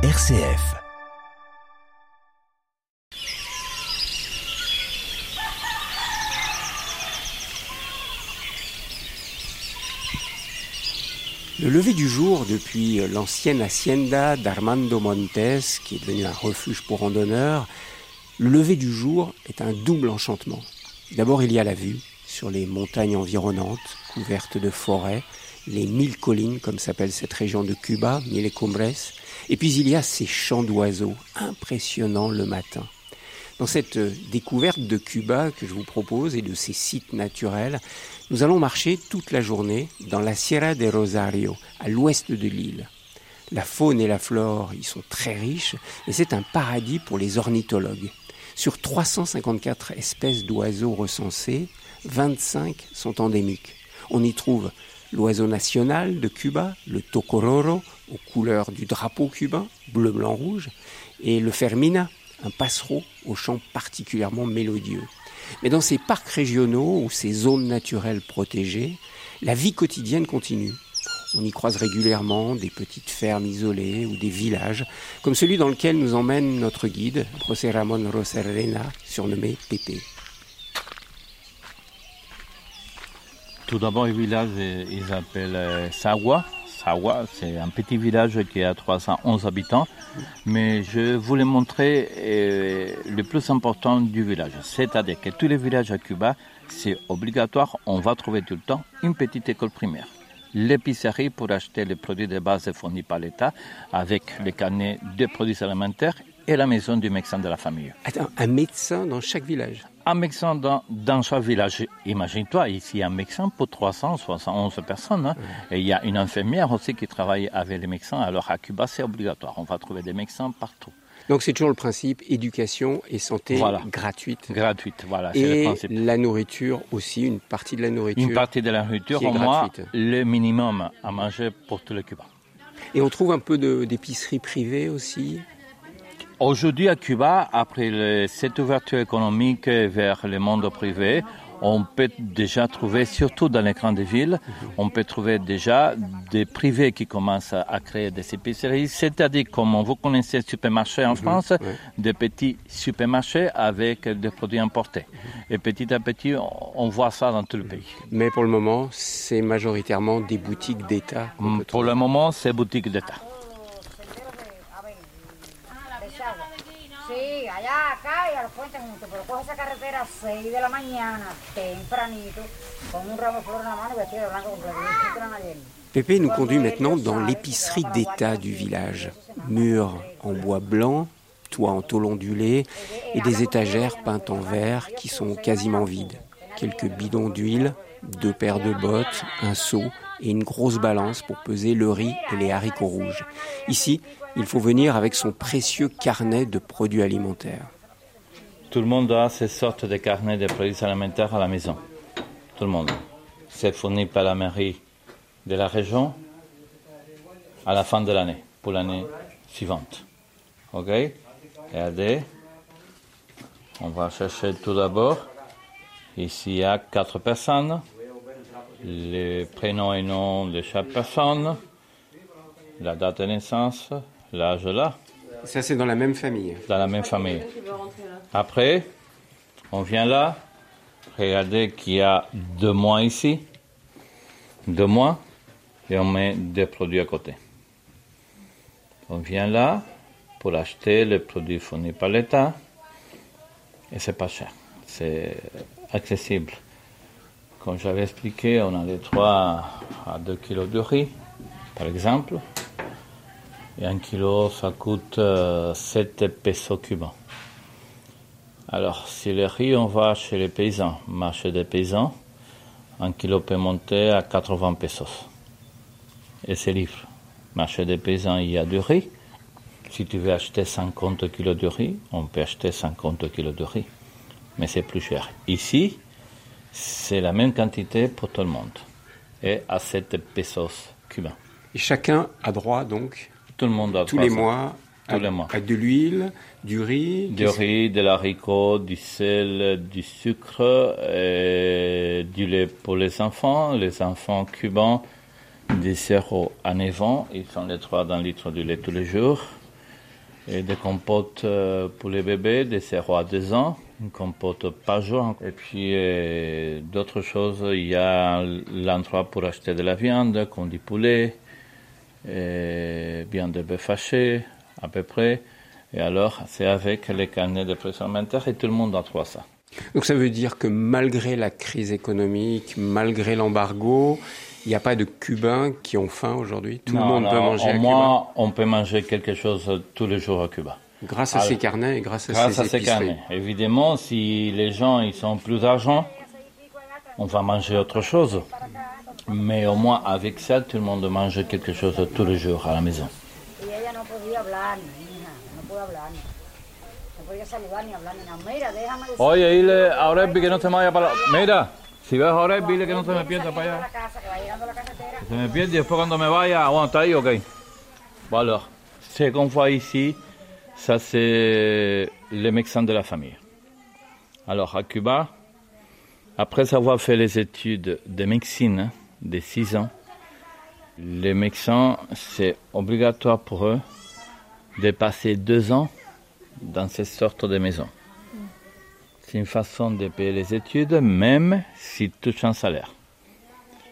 RCF. Le lever du jour depuis l'ancienne hacienda d'Armando Montes, qui est devenu un refuge pour randonneurs, le lever du jour est un double enchantement. D'abord, il y a la vue sur les montagnes environnantes, couvertes de forêts, les mille collines, comme s'appelle cette région de Cuba, Mille Cumbres, et puis il y a ces chants d'oiseaux impressionnants le matin. Dans cette découverte de Cuba que je vous propose et de ces sites naturels, nous allons marcher toute la journée dans la Sierra de Rosario, à l'ouest de l'île. La faune et la flore y sont très riches et c'est un paradis pour les ornithologues. Sur 354 espèces d'oiseaux recensées, 25 sont endémiques. On y trouve l'oiseau national de Cuba, le tocororo, aux couleurs du drapeau cubain, bleu, blanc, rouge, et le fermina, un passereau au chant particulièrement mélodieux. Mais dans ces parcs régionaux ou ces zones naturelles protégées, la vie quotidienne continue. On y croise régulièrement des petites fermes isolées ou des villages, comme celui dans lequel nous emmène notre guide, José Ramón Rosarena, surnommé Pépé. Tout d'abord, le village, il s'appelle Sawa. Sawa, c'est un petit village qui a 311 habitants. Mais je voulais montrer euh, le plus important du village. C'est-à-dire que tous les villages à Cuba, c'est obligatoire. On va trouver tout le temps une petite école primaire. L'épicerie pour acheter les produits de base fournis par l'État avec les carnets de produits alimentaires et la maison du médecin de la famille. Attends, un médecin dans chaque village? Un médecin dans, dans chaque village. Imagine-toi, ici, un médecin pour 371 personnes. Hein. Et il y a une infirmière aussi qui travaille avec les médecins. Alors à Cuba, c'est obligatoire. On va trouver des médecins partout. Donc c'est toujours le principe éducation et santé Voilà. gratuite. Gratuite, voilà, c'est le Et principe. la nourriture aussi, une partie de la nourriture. Une partie de la nourriture, au moins gratuite. le minimum à manger pour tous les Cubains. Et on trouve un peu d'épicerie privée aussi? Aujourd'hui à Cuba, après le- cette ouverture économique vers le monde privé, on peut déjà trouver, surtout dans les grandes villes, on peut trouver déjà des privés qui commencent à créer des épiceries, c'est-à-dire comme vous connaissez le supermarché en France, ouais. des petits supermarchés avec des produits importés. Et petit à petit, on- voit ça dans tout le pays. Mais pour le moment, c'est majoritairement des boutiques d'État. peut Pour le moment, c'est boutique d'État. Sí, allá, acá y a los puentes juntos, pero coge esa carretera a 6 de la mañana, tempranito, con un ramo de flores en la mano y vestido de blanco completo. y entran ayer. Pépé nous conduit maintenant dans l'épicerie d'État du village. Murs en bois blanc, toit en tôle ondulée et des étagères peintes en vert qui sont quasiment vides. Quelques bidons d'huile, deux paires de bottes, un seau et une grosse balance pour peser le riz et les haricots rouges. Ici, il faut venir avec son précieux carnet de produits alimentaires. Tout le monde a ces sortes de carnets de produits alimentaires à la maison. Tout le monde. C'est fourni par la mairie de la région à la fin de l'année, pour l'année suivante. OK? Regardez. On va chercher tout d'abord. Ici, il y a quatre personnes. Les prénoms et noms de chaque personne. La date de naissance, l'âge là Ça, c'est dans la même famille. dans la même famille. Après, on vient là, regardez qu'il y a deux mois ici, deux mois, et on met des produits à côté. On vient là pour acheter les produits fournis par l'État, et c'est pas cher, c'est accessible. Comme j'avais expliqué, on a les 3 à 2 kilos de riz, par exemple. Et un kilo, ça coûte euh, 7 pesos cubains. Alors, si le riz, on va chez les paysans, marché des paysans, un kilo peut monter à 80 pesos. Et c'est libre. Marché des paysans, il y a du riz. Si tu veux acheter 50 kilos de riz, on peut acheter 50 kilos de riz. Mais c'est plus cher. Ici, c'est la même quantité pour tout le monde. Et à 7 pesos cubains. Et chacun a droit, donc, Tout le monde a tous les 300. mois, à, Tous les mois. à de l'huile, du riz. Du riz, de l'haricot, du sel, du sucre, et du lait pour les enfants. Les enfants cubains, de 0 à 9 ans, ils ont les droit d'un litre de lait tous les jours. et des compotes euh, pour les bébés de 0 à 2 ans, une compote par jour. Et puis euh, d'autres choses, il y a l'endroit pour acheter de la viande, comme du poulet, et viande de haché, à peu près. Et alors, c'est avec les carnets de pression alimentaire et tout le monde a trouvé ça. Donc ça veut dire que malgré la crise économique, malgré l'embargo, il n'y a pas de Cubains qui ont faim aujourd'hui? Tout le monde peut manger à Cuba moins, on peut manger quelque chose tous les jours à Cuba. Grâce à ces carnets et grâce à grâce ces, à ces carnets. Évidemment, si les gens ils ont plus d'argent, on va manger autre chose. Mais au moins avec ça, tout le monde mange quelque chose tous les jours à la maison. Oye, dile a Orebi que no se me vaya para... Mira, si ves a Orebi, dile que no se me pierda para allá. Se me pierde y después cuando me vaya, aguanta ahí, ok. Bon alors, ce qu'on voit ici, ça c'est le médecin de la famille. Alors à Cuba, après avoir fait les études de médecine de 6 ans, les médecins, c'est obligatoire pour eux de passer deux ans dans ces sortes de maisons. C'est une façon de payer les études, même si touche un salaire.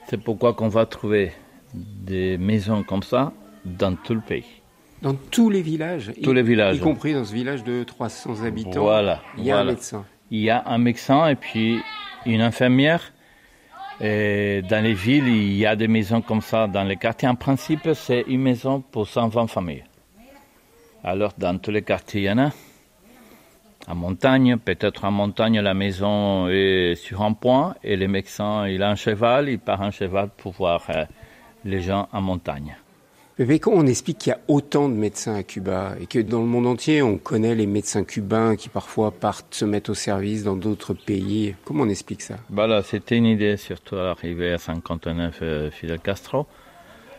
C'est pourquoi qu'on va trouver des maisons comme ça dans tout le pays. Dans tous les villages Tous les villages. Y compris dans ce village de 300 habitants. Voilà. Il y a un médecin. Il y a un médecin et puis une infirmière. Et dans les villes, il y a des maisons comme ça. Dans les quartiers, en principe, c'est une maison pour 120 familles. Alors, dans tous les quartiers, il y en a. En montagne, peut-être en montagne, la maison est sur un point et le médecin, il a un cheval, il part en cheval pour voir euh, les gens en montagne. Mais quand on explique qu'il y a autant de médecins à Cuba et que dans le monde entier, on connaît les médecins cubains qui parfois partent se mettre au service dans d'autres pays, comment on explique ça? Voilà, c'était une idée surtout à l'arrivée à 59 euh, Fidel Castro.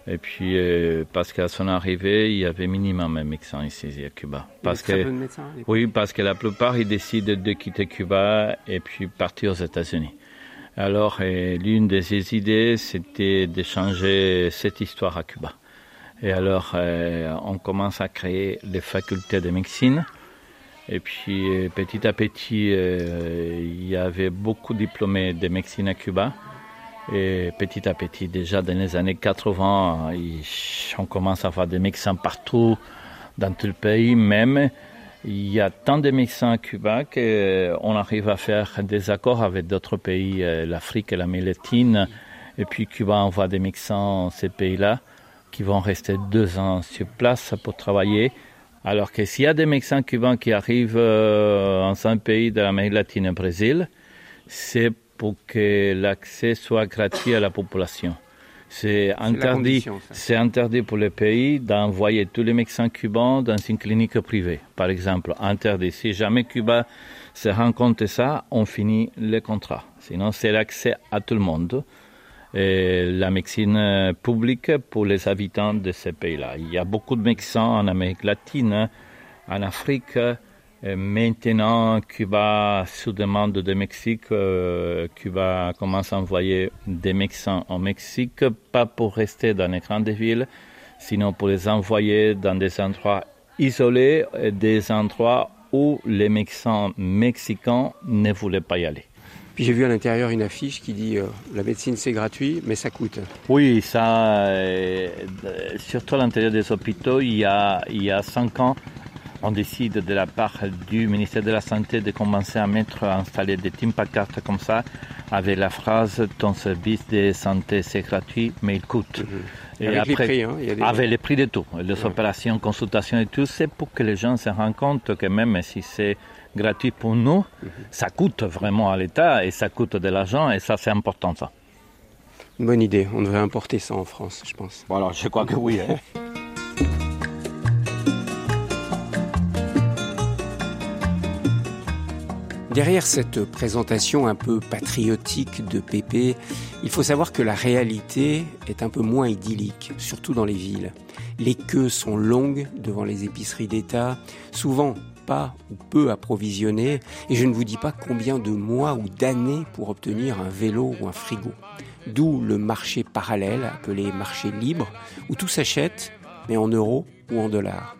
Et puis, euh, parce qu'à son arrivée, il y avait minimum un médecin ici à Cuba. Parce que, médecins, oui, parce que la plupart, ils décident de quitter Cuba et puis partir aux États-Unis. Alors, l'une de ses idées, c'était de changer cette histoire à Cuba. Et alors, euh, on commence à créer les facultés de médecine. Et puis, petit à petit, il y avait beaucoup de diplômés de médecine à Cuba. Et petit à petit, déjà dans les années 80, on commence à avoir des médecins partout dans tout le pays. Même, il y a tant de médecins à Cuba qu'on arrive à faire des accords avec d'autres pays, euh, l'Afrique et l'Amérique latine. Et puis Cuba envoie des médecins dans ces pays-là qui vont rester deux ans sur place pour travailler. Alors que s'il y a des médecins cubains qui arrivent euh, dans un pays de l'Amérique latine, au Brésil, c'est pour que l'accès soit gratuit à la population. C'est interdit, c'est interdit pour le pays d'envoyer tous les médecins cubains dans une clinique privée, par exemple. Interdit. Si jamais Cuba se rend compte de ça, on finit le contrat. Sinon, c'est l'accès à tout le monde. La médecine publique pour les habitants de ces pays-là. Il y a beaucoup de médecins en Amérique latine, en Afrique, Maintenant, Cuba, sous demande de Mexique, euh, Cuba commence à envoyer des médecins en Mexique, pas pour rester dans les grandes villes, sinon pour les envoyer dans des endroits isolés, des endroits où les médecins mexicains ne voulaient pas y aller. Puis j'ai vu à l'intérieur une affiche qui dit euh, la médecine c'est gratuit, mais ça coûte. Oui, ça, euh, surtout à l'intérieur des hôpitaux, il y a, il y a cinq ans, on décide de la part du ministère de la Santé de commencer à mettre, à installer des cartes comme ça, avec la phrase ton service de santé c'est gratuit, mais il coûte. Mhm. Et avec après, les prix, hein, avec les prix de tout, les opérations, consultations et tout, c'est pour que les gens se rendent compte que même si c'est gratuit pour nous, ça coûte vraiment à l'État et ça coûte de l'argent et ça c'est important ça. bonne idée, on devrait importer ça en France, je pense. Voilà, je crois que oui. Hein. Derrière cette présentation un peu patriotique de Pépé, il faut savoir que la réalité est un peu moins idyllique, surtout dans les villes. Les queues sont longues devant les épiceries d'État, souvent ou peu approvisionnées, et je ne vous dis pas combien de mois ou d'années pour obtenir un vélo ou un frigo. D'où le marché parallèle, appelé marché libre, où tout s'achète, mais en euros ou en dollars.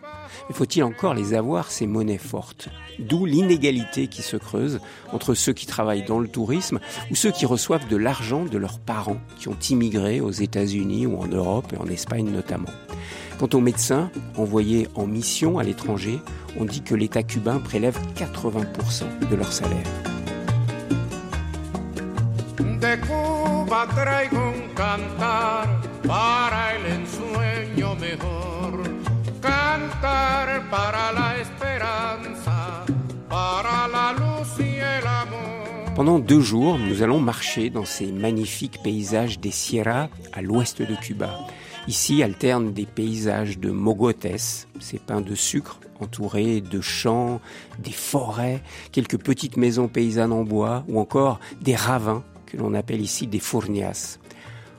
faut-il encore les avoir, ces monnaies fortes? D'où l'inégalité qui se creuse entre ceux qui travaillent dans le tourisme ou ceux qui reçoivent de l'argent de leurs parents qui ont immigré aux États-Unis ou en Europe et en Espagne notamment. Quant aux médecins envoyés en mission à l'étranger, on dit que l'État cubain prélève 80% de leur salaire. Pendant deux jours, nous allons marcher dans ces magnifiques paysages des Sierras à l'ouest de Cuba. Ici alternent des paysages de mogotes, ces pins de sucre entourés de champs, des forêts, quelques petites maisons paysannes en bois ou encore des ravins que l'on appelle ici des fournias.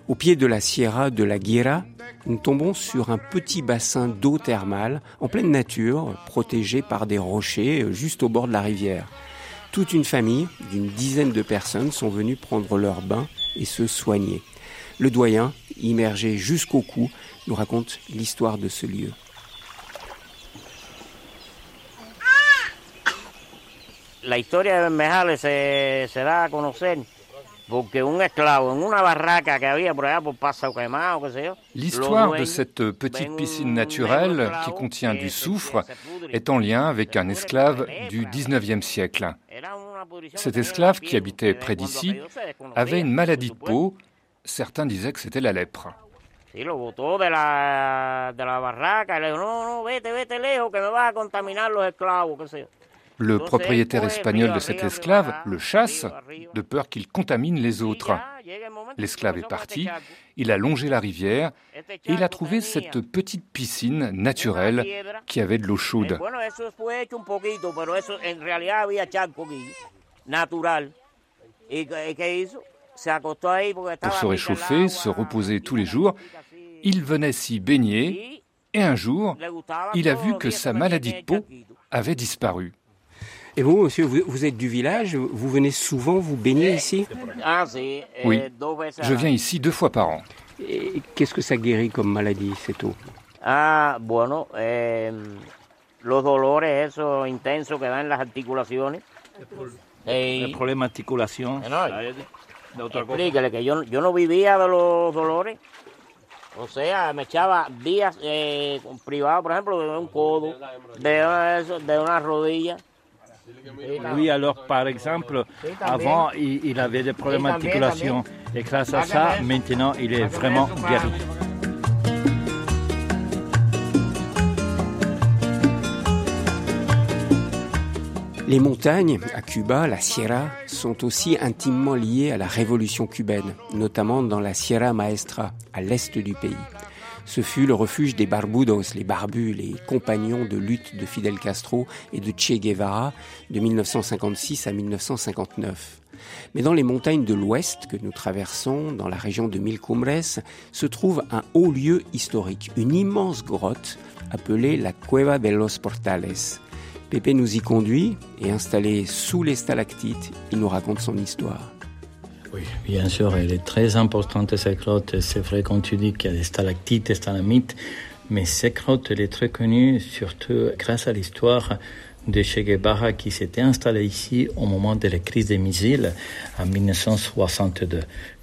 Au pied de la Sierra de la Guira, nous tombons sur un petit bassin d'eau thermale en pleine nature, protégé par des rochers juste au bord de la rivière. Toute une famille d'une dizaine de personnes sont venues prendre leur bain et se soigner. Le doyen, immergé jusqu'au cou, nous raconte l'histoire de ce lieu. La historia de Bermejales se, se da a conocer L'histoire de cette petite piscine naturelle qui contient du soufre est en lien avec un esclave du 19e siècle. Cet esclave qui habitait près d'ici avait une maladie de peau. Certains disaient que c'était la lèpre. Le propriétaire espagnol de cet esclave le chasse de peur qu'il contamine les autres. L'esclave est parti, il a longé la rivière et il a trouvé cette petite piscine naturelle qui avait de l'eau chaude. Pour se réchauffer, se reposer tous les jours, il venait s'y baigner et un jour, il a vu que sa maladie de peau avait disparu. Et vous, monsieur, vous, êtes du village, vous venez souvent vous baigner ici? Ah, Oui, je viens ici deux fois par an. Qu'est-ce que ça guérit comme maladie, cette eau? Ah, bueno, eh, los dolores esos intensos que dan las articulaciones. El problema articulación. Explíquele que yo, yo no vivía de los dolores. O sea, me echaba días eh, privados, por ejemplo, de un codo, de, de una rodilla. Oui, alors par exemple, avant, il, avait des problèmes d'articulation. Et grâce à ça, maintenant, il est vraiment guéri. Les montagnes à Cuba, la Sierra, sont aussi intimement liées à la révolution cubaine, notamment dans la Sierra Maestra, à l'est du pays. Ce fut le refuge des Barbudos, les barbus, les compagnons de lutte de Fidel Castro et de Che Guevara de 1956 à 1959. Mais dans les montagnes de l'ouest que nous traversons, dans la région de Mil Cumbres, se trouve un haut lieu historique, une immense grotte appelée la Cueva de los Portales. Pépé nous y conduit et installé sous les stalactites, il nous raconte son histoire. Oui, bien sûr, elle est très importante cette grotte. C'est vrai quand tu dis qu'il y a des stalactites, des stalagmites, mais cette grotte, elle est très connue surtout grâce à l'histoire de Che Guevara qui s'était installé ici au moment de la crise des missiles en 1962.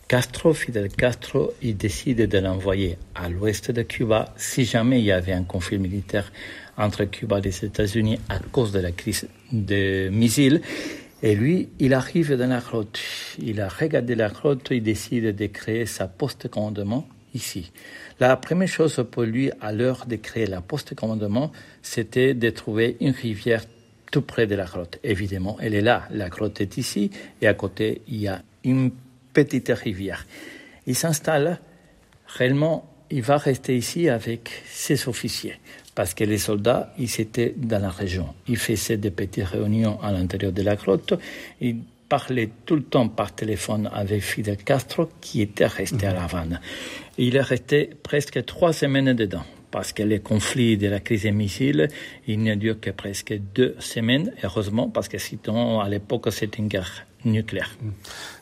Castro, Fidel Castro, il décide de l'envoyer à l'ouest de Cuba si jamais il y avait un conflit militaire entre Cuba et les États-Unis à cause de la crise des missiles. Et lui, il arrive dans la grotte. Il a regardé la grotte, il décide de créer sa poste commandement ici. La première chose pour lui, à l'heure de créer la poste commandement, c'était de trouver une rivière tout près de la grotte. Évidemment, elle est là. La grotte est ici et à côté, il y a une petite rivière. Il s'installe. Réellement, il va rester ici avec ses officiers parce que les soldats, ils étaient dans la région. Ils faisaient des petites réunions à l'intérieur de la grotte. Ils parlaient tout le temps par téléphone avec Fidel Castro, qui était resté à La Havane. Il est resté presque trois semaines dedans parce que les conflits de la crise des missiles, il n'y a duré que presque deux semaines, heureusement, parce que sinon, à l'époque, c'était une guerre nucléaire.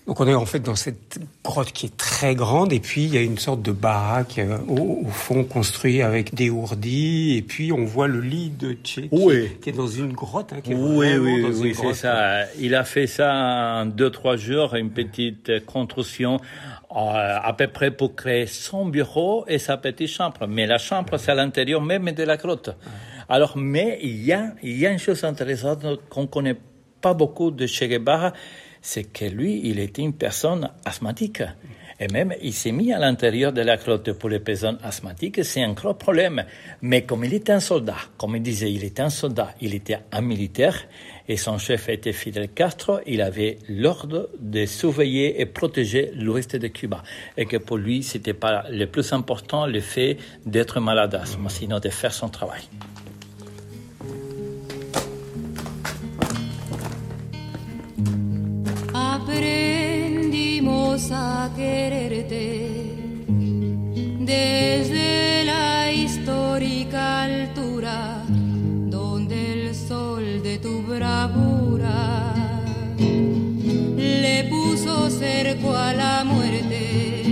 Donc on est en fait dans cette grotte qui est très grande et puis il y a une sorte de baraque euh, au, fond construite avec des ourdis et puis on voit le lit de Tché qui, est dans une grotte. Hein, oui, oui, oui, c'est ça. Il a fait ça en deux trois jours, une petite construction euh, à peu près pour créer son bureau et sa petite chambre. Mais la chambre c'est à l'intérieur même de la grotte. Alors, mais il y a, il y a une chose intéressante qu'on connaît pas beaucoup de Che Guevara c'est que lui, il était une personne asthmatique. Et même, il s'est mis à l'intérieur de la grotte pour les personnes asthmatiques, c'est un gros problème. Mais comme il était un soldat, comme il disait, il était un soldat, il était un militaire, et son chef était Fidel Castro, il avait l'ordre de surveiller et protéger l'ouest de Cuba. Et que pour lui, c'était pas le plus important le fait d'être malade sinon de faire son travail. A quererte desde la histórica altura donde el sol de tu bravura le puso cerco a la muerte.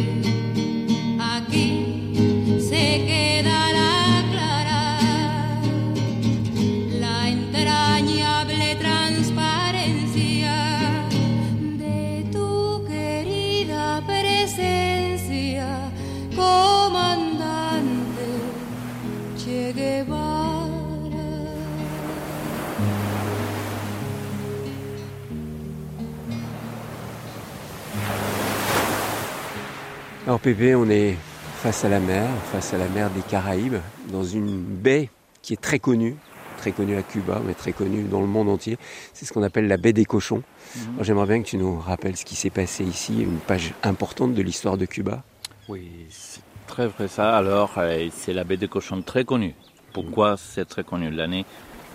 Alors Pépé, on est face à la mer, face à la mer des Caraïbes, dans une baie qui est très connue, très connue à Cuba, mais très connue dans le monde entier. C'est ce qu'on appelle la baie des cochons. Mhm. J'aimerais bien que tu nous rappelles ce qui s'est passé ici, une page importante de l'histoire de Cuba. Oui, c'est très vrai ça. Alors, euh, c'est la baie des cochons très connue. Pourquoi c'est très connu L'année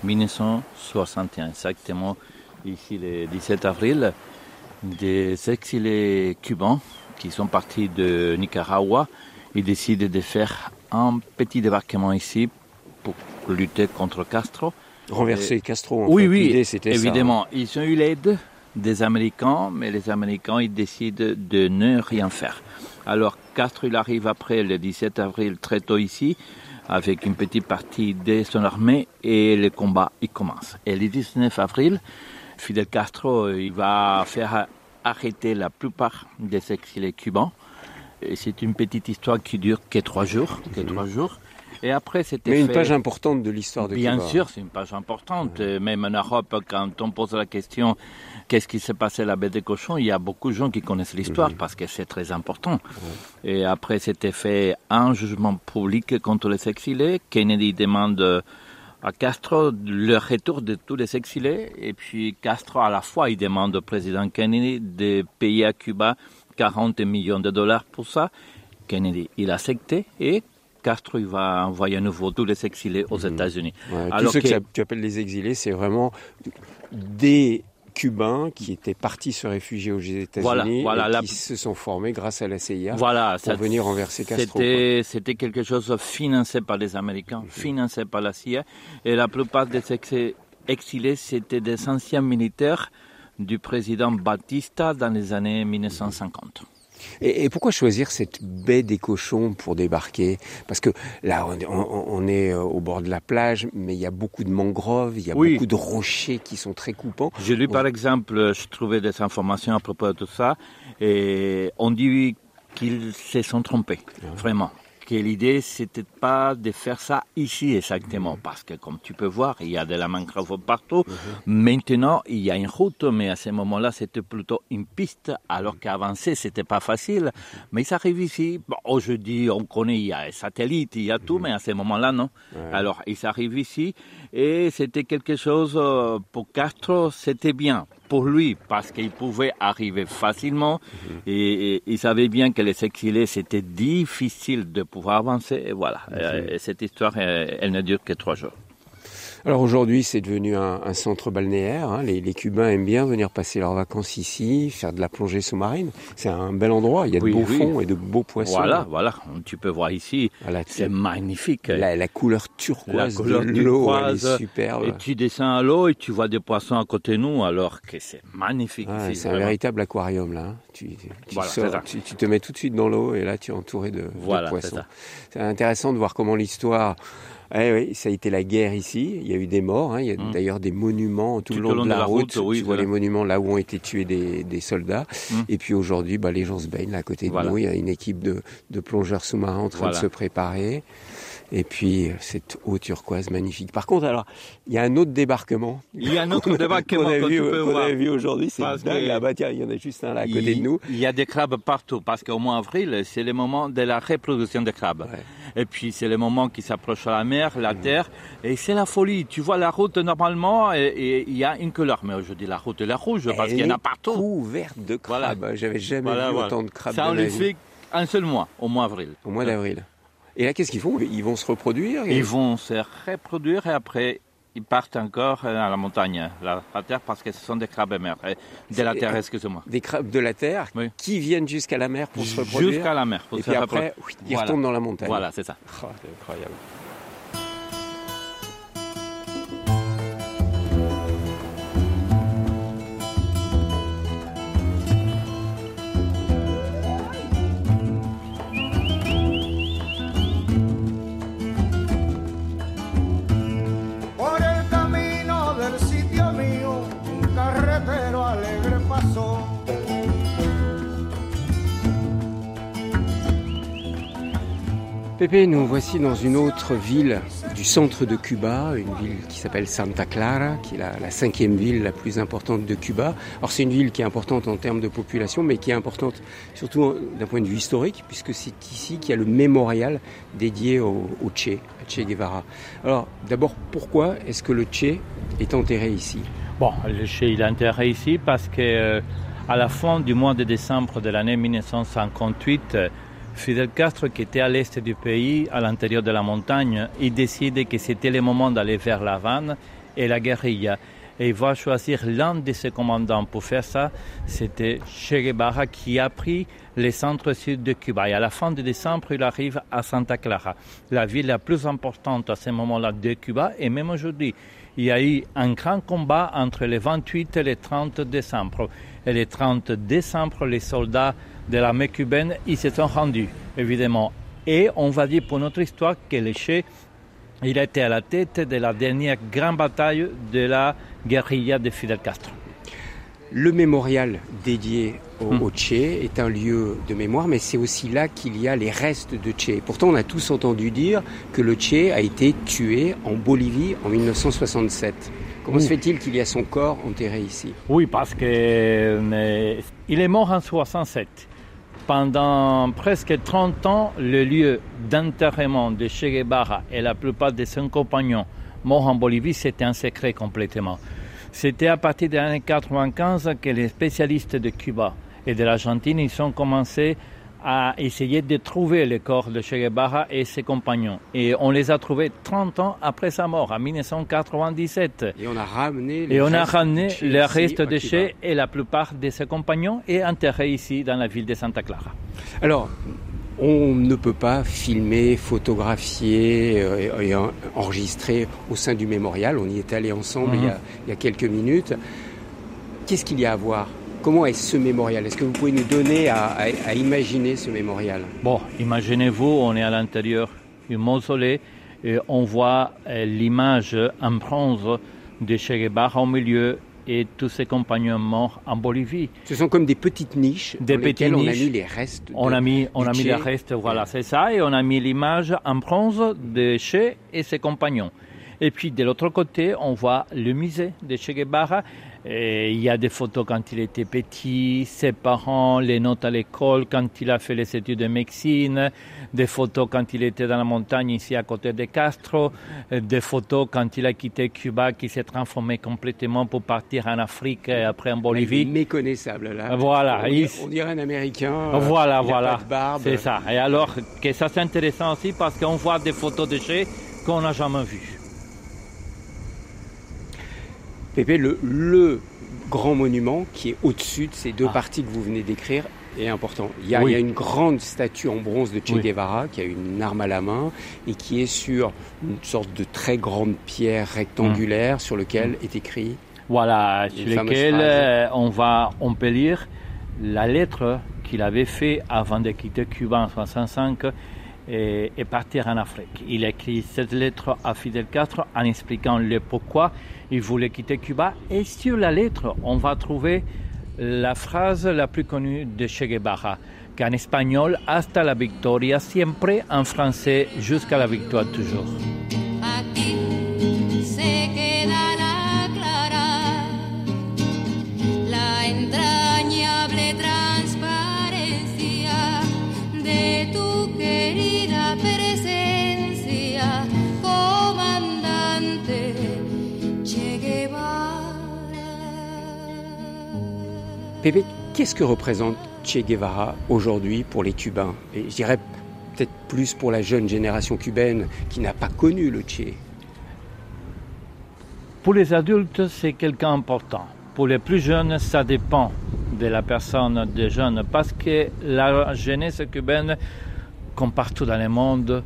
1961, exactement, ici le 17 avril, des exilés cubains qui sont partis de Nicaragua, ils décident de faire un petit débarquement ici pour lutter contre Castro. Renverser Castro, en oui, fait. Oui, c'était évidemment. Ils ont eu l'aide des Américains, mais les Américains, ils décident de ne rien faire. Alors Castro, il arrive après le 17 avril très tôt ici, avec une petite partie de son armée, et le combat, il commence. Et le 19 avril, Fidel Castro, il va faire arrêter la plupart des exilés cubains. C'est une petite histoire qui dure que trois jours. Que trois jours. Et après, c'était. Mais une page importante de l'histoire de Bien Cuba. Bien sûr, c'est une page importante. Même en Europe, quand on pose la question qu'est-ce qui s'est passé à la baie des cochons, il y a beaucoup de gens qui connaissent l'histoire mhm. parce que c'est très important. Et après, c'était fait un jugement public contre les exilés. Kennedy demande à Castro le retour de tous les exilés. Et puis Castro, à la fois, il demande au président Kennedy de payer à Cuba 40 millions de dollars pour ça. Kennedy, il a accepté et Castro, il va envoyer à nouveau tous les exilés aux mhm. États-Unis. tout ce que tu appelles les exilés, c'est vraiment des Cubains qui étaient partis se réfugier aux États-Unis et qui se sont formés grâce à la CIA voilà, pour venir renverser Castro. C'était quelque chose financé par les Américains, financé par la CIA. Et la plupart des exilés, c'était des anciens militaires du président Batista dans les années 1950. Et, pourquoi choisir cette baie des cochons pour débarquer? Parce que là, on, est euh, au bord de la plage, mais il y a beaucoup de mangroves, il y a beaucoup de rochers qui sont très coupants. J'ai lu par exemple, je trouvais des informations à propos de tout ça, et on dit qu'ils se sont trompés, ah. vraiment que l'idée, c'était pas de faire ça ici exactement, mhm. parce que comme tu peux voir, il y a de la mangrove partout. Mhm. Maintenant, il y a une route, mais à ce moment-là, c'était plutôt une piste, alors mhm. qu'avancer, c'était pas facile. Mais ça arrive ici. Bon, aujourd'hui, on connaît, il y a un satellite, il y a tout, mais à ce moment-là, non. Alors, il s'arrive ici, et c'était quelque chose, euh, pour Castro, c'était bien pour lui parce qu'il pouvait arriver facilement mhm. et, il savait bien que les exilés c'était difficile de pouvoir avancer et voilà. Mhm. cette histoire elle, ne dure que trois jours. Alors aujourd'hui, c'est devenu un, centre balnéaire. Hein. Les, Cubains aiment bien venir passer leurs vacances ici, faire de la plongée sous-marine. C'est un bel endroit. Il y a de beaux fonds et de beaux poissons. Voilà, voilà. Tu peux voir ici. c'est magnifique. La, couleur turquoise de l'eau, est superbe. Et tu descends à l'eau et tu vois des poissons à côté de nous, alors que c'est magnifique. c'est un véritable aquarium là. Hein. Tu, te mets tout de suite dans l'eau et là tu es entouré de, de poissons. C'est intéressant de voir comment l'histoire eh oui, ça a été la guerre ici. Il y a eu des morts. Hein. Il y a mmh. d'ailleurs des monuments tout, le long, de la, route. tu vois les monuments là où ont été tués des, soldats. Mmh. Et puis aujourd'hui, bah, les gens se baignent là à côté de nous. Il y a une équipe de, plongeurs sous-marins en train de se préparer. Et puis cette eau turquoise magnifique. Par contre, alors, il y a un autre débarquement. Il y a un autre débarquement qu'on a, vu, vu aujourd'hui. C'est dingue. Ah bah tiens, il y en a juste un là à côté de nous. Il y a des crabes partout parce qu'au mois d'avril, c'est le moment de la reproduction des crabes. Et puis c'est le moment qui s'approche à la mer, la terre, et c'est la folie. Tu vois la route normalement, et il y a une couleur, mais aujourd'hui la route est rouge parce qu'il y en a partout. Couverte de crabes. J'avais jamais vu autant de crabes. Ça on les fait un seul mois, au mois d'avril. Au mois d'avril. Et là, qu'est-ce qu'ils font? Ils vont se reproduire Ils vont se reproduire et après, ils partent encore à la montagne, la, la terre, parce que ce sont des crabes mer. De la terre, excusez-moi. Des crabes de la terre qui viennent jusqu'à la mer pour se reproduire Jusqu'à la mer. Pour et puis après, ils retournent dans la montagne. Voilà, c'est ça. Oh, c'est incroyable. Pépé, nous voici dans une autre ville du centre de Cuba, une ville qui s'appelle Santa Clara, qui est la, cinquième ville la plus importante de Cuba. Alors c'est une ville qui est importante en termes de population, mais qui est importante surtout d'un point de vue historique, puisque c'est ici qu'il y a le mémorial dédié au, Che, à Che Guevara. Alors d'abord, pourquoi est-ce que le Che est enterré ici? Bon, le Che il est enterré ici parce que euh, à la fin du mois de décembre de l'année 1958, Fidel Castro, qui était à l'est du pays, à l'intérieur de la montagne, il décide que c'était le moment d'aller vers la vanne et la guérilla. Et il va choisir l'un de ses commandants pour faire ça. C'était Che Guevara qui a pris le centre sud de Cuba. Et à la fin de décembre, il arrive à Santa Clara, la ville la plus importante à ce moment-là de Cuba. Et même aujourd'hui, il y a eu un grand combat entre le 28 et le 30 décembre. Et le 30 décembre, les soldats de l'armée cubaine, ils se sont rendus, évidemment. Et on va dire pour notre histoire que le Che, il a été à la tête de la dernière grande bataille de la guérilla de Fidel Castro. Le mémorial dédié au, hmm. Che est un lieu de mémoire, mais c'est aussi là qu'il y a les restes de Che. Pourtant, on a tous entendu dire que le Che a été tué en Bolivie en 1967. Comment se fait-il qu'il y a son corps enterré ici? Oui, parce qu'il euh, est mort en 67. Pendant presque 30 ans, le lieu d'enterrement de Che Guevara et la plupart de ses compagnons morts en Bolivie, c'était un secret complètement. C'était à partir des années 95 que les spécialistes de Cuba et de l'Argentine ils ont commencé à essayer de trouver le corps de Che Guevara et ses compagnons. Et on les a trouvés 30 ans après sa mort, en 1997. Et on a ramené les, et on a ramené les restes de Che et la plupart de ses compagnons et enterrés ici dans la ville de Santa Clara. Alors, on ne peut pas filmer, photographier euh, et, enregistrer au sein du mémorial. On y est allé ensemble il, y a, mhm. il y a quelques minutes. Qu'est-ce qu'il y a à voir? Comment est ce mémorial? Est-ce que vous pouvez nous donner à, imaginer ce mémorial? Bon, imaginez-vous, on est à l'intérieur du mausolée et on voit euh, l'image en bronze de Che Guevara au milieu et tous ses compagnons morts en Bolivie. Ce sont comme des petites niches des dans lesquelles on a mis les restes. on a mis, on a mis les restes, voilà, c'est ça, et on a mis l'image en bronze de Che et ses compagnons. Et puis de l'autre côté, on voit le musée de Che Guevara il y a des photos quand il était petit, ses parents, les notes à l'école quand il a fait les études de médecine, des photos quand il était dans la montagne ici à côté de Castro, des photos quand il a quitté Cuba qui s'est transformé complètement pour partir en Afrique et après en Bolivie. Il est méconnaissable là. Voilà. On, dirait un Américain. Voilà, voilà. C'est ça. Et alors que ça c'est intéressant aussi parce qu'on voit des photos de chez qu'on n'a jamais vues. Pépé, le, le grand monument qui est au-dessus de ces deux ah. parties que vous venez d'écrire est important. Il y, a, une grande statue en bronze de Che Guevara qui a une arme à la main et qui est sur une sorte de très grande pierre rectangulaire sur lequel mm. est écrit. Voilà, sur lequel euh, on va, on peut lire la lettre qu'il avait fait avant de quitter Cuba en 1965 et, et, partir en Afrique. Il a écrit cette lettre à Fidel Castro en expliquant le pourquoi il voulait quitter Cuba. Et sur la lettre, on va trouver la phrase la plus connue de Che Guevara, qu'en espagnol, hasta la victoria siempre, en français, jusqu'à la victoire toujours. Qu'est-ce que représente Che Guevara aujourd'hui pour les Cubains? Et je dirais peut-être plus pour la jeune génération cubaine qui n'a pas connu le Che. Pour les adultes, c'est quelqu'un important. Pour les plus jeunes, ça dépend de la personne des jeunes parce que la jeunesse cubaine, comme partout dans le monde,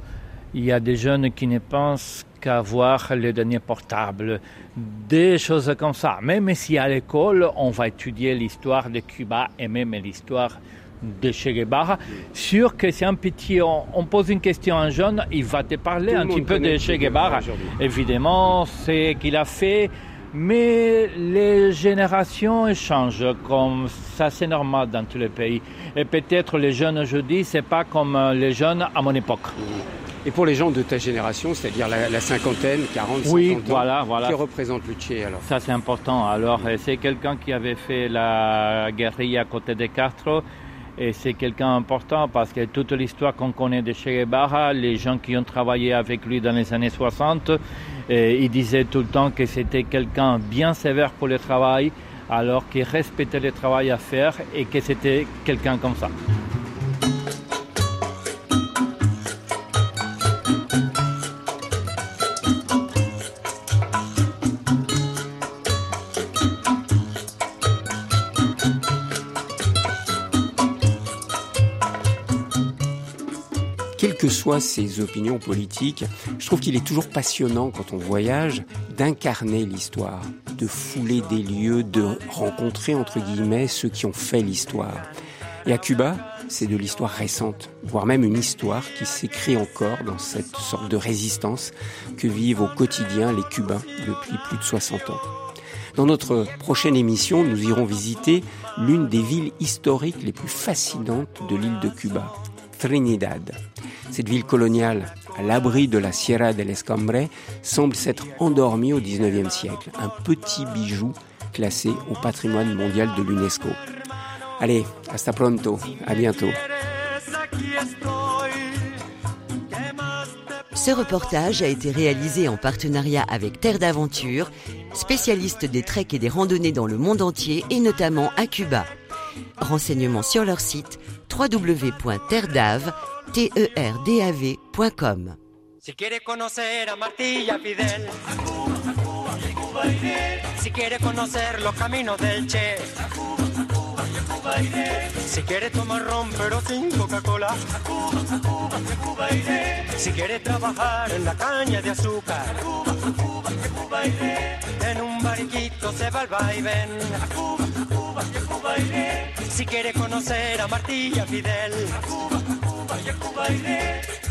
il y a des jeunes qui ne pensent qu'avoir le dernier portable, des choses comme ça. Même si à l'école, on va étudier l'histoire de Cuba et même l'histoire de Che Guevara, sûr que si un petit, on, pose une question à un jeune, il va te parler un petit peu de Che Guevara. Évidemment, c'est qu'il a fait, mais les générations changent, comme ça c'est normal dans tous les pays. Et peut-être les jeunes aujourd'hui, c'est pas comme les jeunes à mon époque. Et pour les gens de ta génération, c'est-à-dire la, cinquantaine, 40, oui, voilà, voilà. qui représente le alors Ça c'est important. Alors euh, c'est quelqu'un qui avait fait la guérilla à côté de Castro et c'est quelqu'un important parce que toute l'histoire qu'on connaît de Che Guevara, les gens qui ont travaillé avec lui dans les années 60, et ils disaient tout le temps que c'était quelqu'un bien sévère pour le travail, alors qu'il respectait le travail à faire et que c'était quelqu'un comme ça. Ses opinions politiques, je trouve qu'il est toujours passionnant quand on voyage d'incarner l'histoire, de fouler des lieux, de rencontrer entre guillemets ceux qui ont fait l'histoire. Et à Cuba, c'est de l'histoire récente, voire même une histoire qui s'écrit encore dans cette sorte de résistance que vivent au quotidien les Cubains depuis plus de 60 ans. Dans notre prochaine émission, nous irons visiter l'une des villes historiques les plus fascinantes de l'île de Cuba, Trinidad. Cette ville coloniale, à l'abri de la Sierra del Escambre, semble s'être endormie au XIXe siècle. Un petit bijou classé au patrimoine mondial de l'UNESCO. Allez, hasta pronto, à bientôt. Ce reportage a été réalisé en partenariat avec Terre d'Aventure, spécialiste des treks et des randonnées dans le monde entier et notamment à Cuba. Renseignements sur leur site www.terdav.com terdav.com. Si quiere conocer a Martilla Fidel, si quiere conocer los caminos del Che, si quiere tomar ron pero sin Coca-Cola, si quiere trabajar en la caña de azúcar, en un barquito se va al vaivén. Si quiere conocer a Martilla Fidel, Cuba y a Cuba iré.